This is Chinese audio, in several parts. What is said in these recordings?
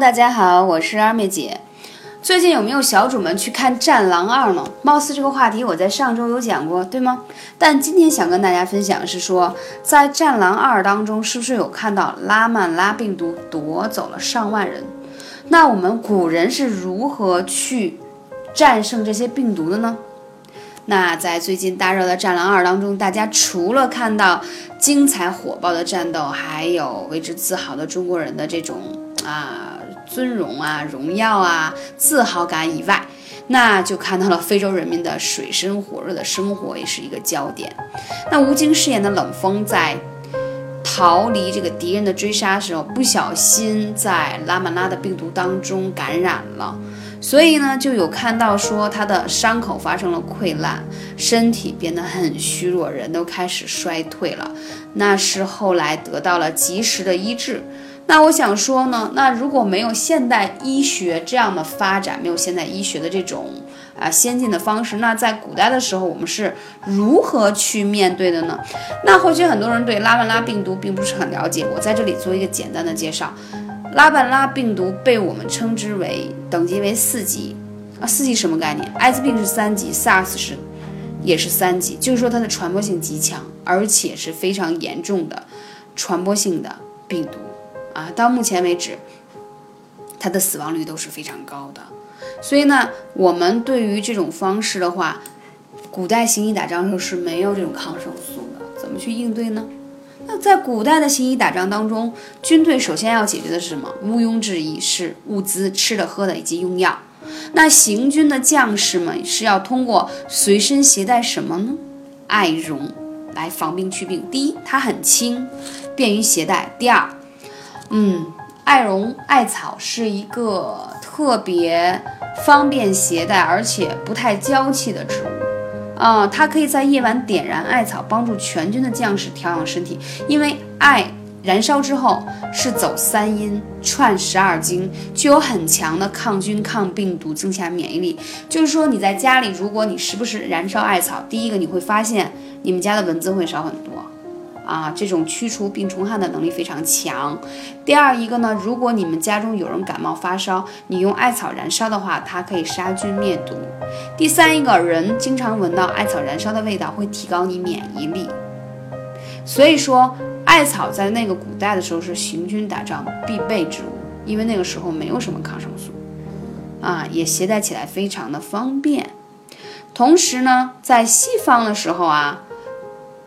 大家好，我是二妹姐。最近有没有小主们去看《战狼二》呢？貌似这个话题我在上周有讲过，对吗？但今天想跟大家分享是说，在《战狼二》当中，是不是有看到拉曼拉病毒夺走了上万人？那我们古人是如何去战胜这些病毒的呢？那在最近大热的《战狼二》当中，大家除了看到精彩火爆的战斗，还有为之自豪的中国人的这种啊。尊荣啊，荣耀啊，自豪感以外，那就看到了非洲人民的水深火热的生活也是一个焦点。那吴京饰演的冷锋在逃离这个敌人的追杀时候，不小心在拉曼拉的病毒当中感染了，所以呢，就有看到说他的伤口发生了溃烂，身体变得很虚弱，人都开始衰退了。那是后来得到了及时的医治。那我想说呢，那如果没有现代医学这样的发展，没有现代医学的这种啊先进的方式，那在古代的时候，我们是如何去面对的呢？那或许很多人对拉曼拉病毒并不是很了解，我在这里做一个简单的介绍。拉曼拉病毒被我们称之为等级为四级啊，四级什么概念？艾滋病是三级，SARS 是也是三级，就是说它的传播性极强，而且是非常严重的传播性的病毒。啊，到目前为止，它的死亡率都是非常高的。所以呢，我们对于这种方式的话，古代行医打仗的时候是没有这种抗生素的，怎么去应对呢？那在古代的行医打仗当中，军队首先要解决的是什么？毋庸置疑是物资、吃的、喝的以及用药。那行军的将士们是要通过随身携带什么呢？艾绒来防病祛病。第一，它很轻，便于携带；第二，嗯，艾绒艾草是一个特别方便携带，而且不太娇气的植物啊。它可以在夜晚点燃艾草，帮助全军的将士调养身体。因为艾燃烧之后是走三阴串十二经，具有很强的抗菌、抗病毒、增强免疫力。就是说你在家里，如果你时不时燃烧艾草，第一个你会发现你们家的蚊子会少很多。啊，这种驱除病虫害的能力非常强。第二一个呢，如果你们家中有人感冒发烧，你用艾草燃烧的话，它可以杀菌灭毒。第三一个人经常闻到艾草燃烧的味道，会提高你免疫力。所以说，艾草在那个古代的时候是行军打仗必备之物，因为那个时候没有什么抗生素，啊，也携带起来非常的方便。同时呢，在西方的时候啊。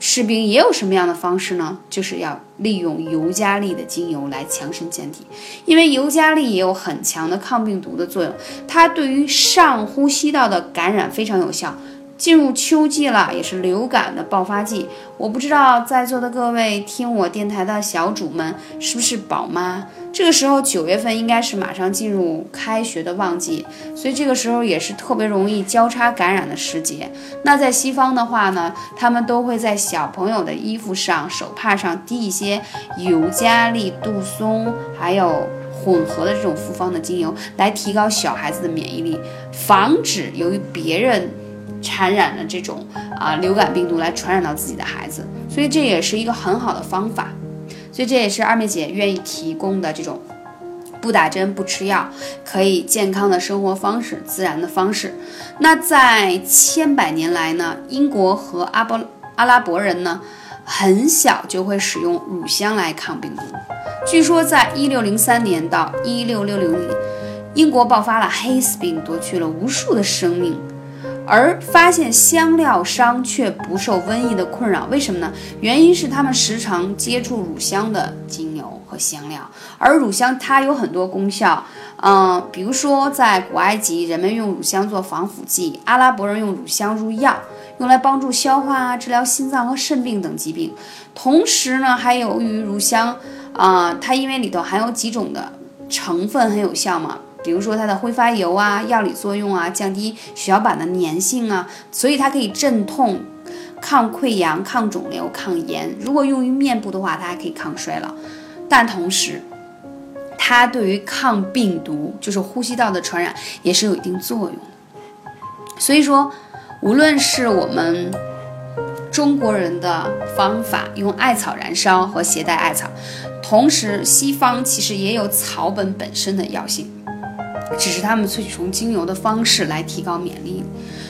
士兵也有什么样的方式呢？就是要利用尤加利的精油来强身健体，因为尤加利也有很强的抗病毒的作用，它对于上呼吸道的感染非常有效。进入秋季了，也是流感的爆发季。我不知道在座的各位听我电台的小主们是不是宝妈？这个时候九月份应该是马上进入开学的旺季，所以这个时候也是特别容易交叉感染的时节。那在西方的话呢，他们都会在小朋友的衣服上、手帕上滴一些尤加利、杜松，还有混合的这种复方的精油，来提高小孩子的免疫力，防止由于别人。传染了这种啊流感病毒来传染到自己的孩子，所以这也是一个很好的方法，所以这也是二妹姐愿意提供的这种不打针不吃药可以健康的生活方式，自然的方式。那在千百年来呢，英国和阿波阿拉伯人呢很小就会使用乳香来抗病毒。据说在一六零三年到一六六零年，英国爆发了黑死病，夺去了无数的生命。而发现香料商却不受瘟疫的困扰，为什么呢？原因是他们时常接触乳香的精油和香料，而乳香它有很多功效，嗯，比如说在古埃及，人们用乳香做防腐剂；阿拉伯人用乳香入药，用来帮助消化啊，治疗心脏和肾病等疾病。同时呢，还由于乳香啊，它因为里头含有几种的成分很有效嘛。比如说它的挥发油啊，药理作用啊，降低血小板的粘性啊，所以它可以镇痛、抗溃疡、抗肿瘤、抗炎。如果用于面部的话，它还可以抗衰老。但同时，它对于抗病毒，就是呼吸道的传染，也是有一定作用。所以说，无论是我们中国人的方法，用艾草燃烧和携带艾草。同时，西方其实也有草本本身的药性，只是他们萃取成精油的方式来提高免疫力。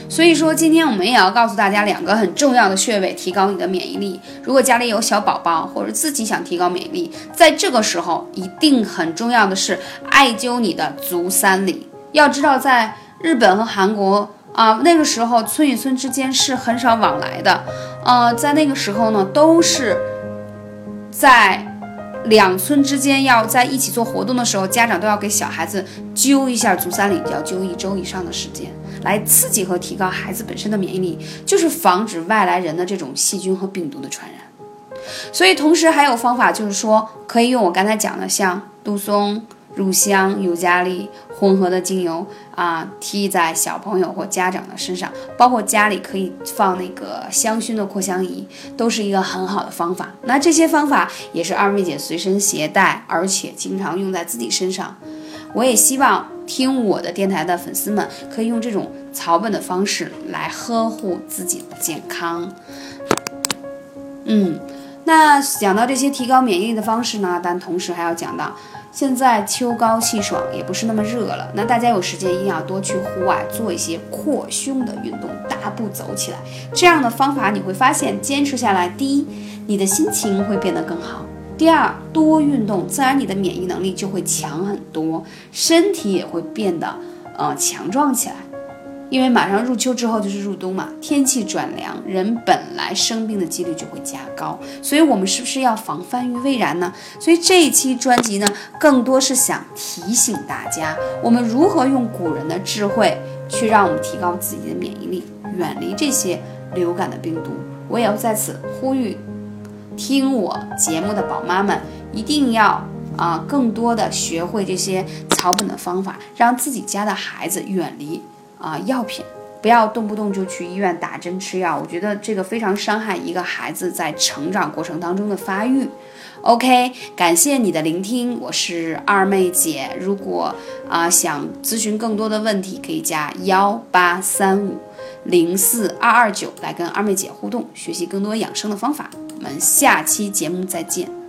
所以说，今天我们也要告诉大家两个很重要的穴位，提高你的免疫力。如果家里有小宝宝，或者自己想提高免疫力，在这个时候一定很重要的是艾灸你的足三里。要知道，在日本和韩国啊，那个时候村与村之间是很少往来的，呃，在那个时候呢，都是在。两村之间要在一起做活动的时候，家长都要给小孩子揪一下足三里，要揪一周以上的时间，来刺激和提高孩子本身的免疫力，就是防止外来人的这种细菌和病毒的传染。所以，同时还有方法，就是说可以用我刚才讲的，像杜松。乳香、尤加利混合的精油啊，滴在小朋友或家长的身上，包括家里可以放那个香薰的扩香仪，都是一个很好的方法。那这些方法也是二妹姐随身携带，而且经常用在自己身上。我也希望听我的电台的粉丝们可以用这种草本的方式来呵护自己的健康。嗯，那讲到这些提高免疫力的方式呢，但同时还要讲到。现在秋高气爽，也不是那么热了。那大家有时间一定要多去户外做一些扩胸的运动，大步走起来。这样的方法你会发现，坚持下来，第一，你的心情会变得更好；第二，多运动，自然你的免疫能力就会强很多，身体也会变得呃强壮起来。因为马上入秋之后就是入冬嘛，天气转凉，人本来生病的几率就会加高，所以我们是不是要防范于未然呢？所以这一期专辑呢，更多是想提醒大家，我们如何用古人的智慧去让我们提高自己的免疫力，远离这些流感的病毒。我也要在此呼吁，听我节目的宝妈们，一定要啊，更多的学会这些草本的方法，让自己家的孩子远离。啊，药品不要动不动就去医院打针吃药，我觉得这个非常伤害一个孩子在成长过程当中的发育。OK，感谢你的聆听，我是二妹姐。如果啊想咨询更多的问题，可以加幺八三五零四二二九来跟二妹姐互动，学习更多养生的方法。我们下期节目再见。